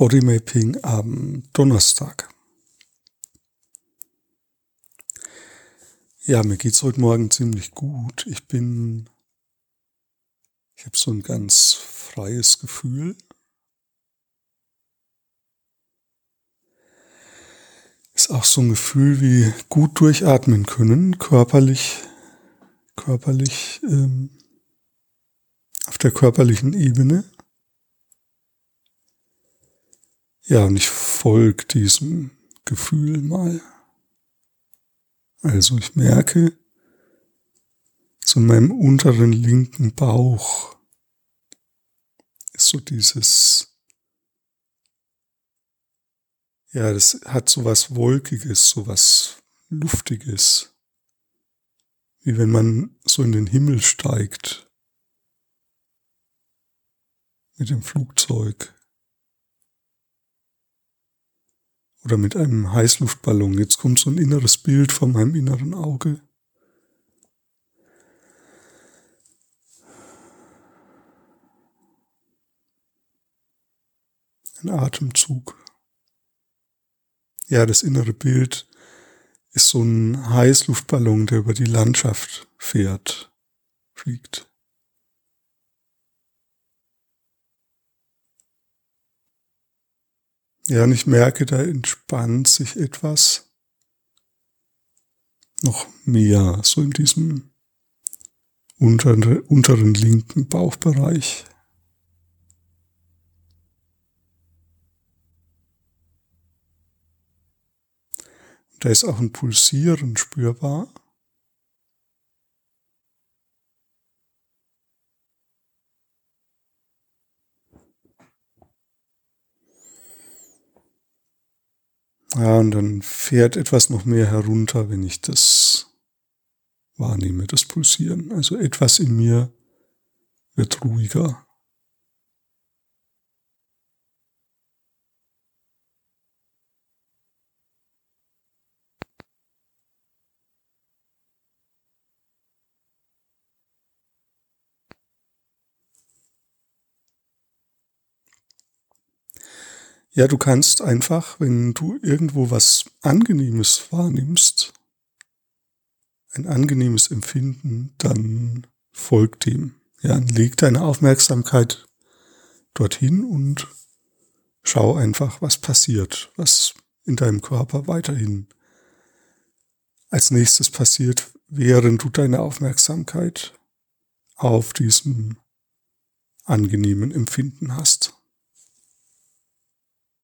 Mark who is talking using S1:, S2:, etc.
S1: Bodymapping am Donnerstag. Ja, mir geht's heute Morgen ziemlich gut. Ich bin, ich habe so ein ganz freies Gefühl. Ist auch so ein Gefühl wie gut durchatmen können, körperlich, körperlich, ähm, auf der körperlichen Ebene. Ja, und ich folge diesem Gefühl mal. Also ich merke, zu meinem unteren linken Bauch ist so dieses, ja, das hat so was Wolkiges, so was Luftiges. Wie wenn man so in den Himmel steigt. Mit dem Flugzeug. Oder mit einem Heißluftballon. Jetzt kommt so ein inneres Bild von meinem inneren Auge. Ein Atemzug. Ja, das innere Bild ist so ein Heißluftballon, der über die Landschaft fährt, fliegt. Ja, und ich merke, da entspannt sich etwas noch mehr, so in diesem unteren, unteren linken Bauchbereich. Da ist auch ein Pulsieren spürbar. Ja, und dann fährt etwas noch mehr herunter, wenn ich das wahrnehme, das Pulsieren. Also etwas in mir wird ruhiger. Ja, du kannst einfach, wenn du irgendwo was Angenehmes wahrnimmst, ein angenehmes Empfinden, dann folg dem. Ja, leg deine Aufmerksamkeit dorthin und schau einfach, was passiert, was in deinem Körper weiterhin als nächstes passiert, während du deine Aufmerksamkeit auf diesem angenehmen Empfinden hast.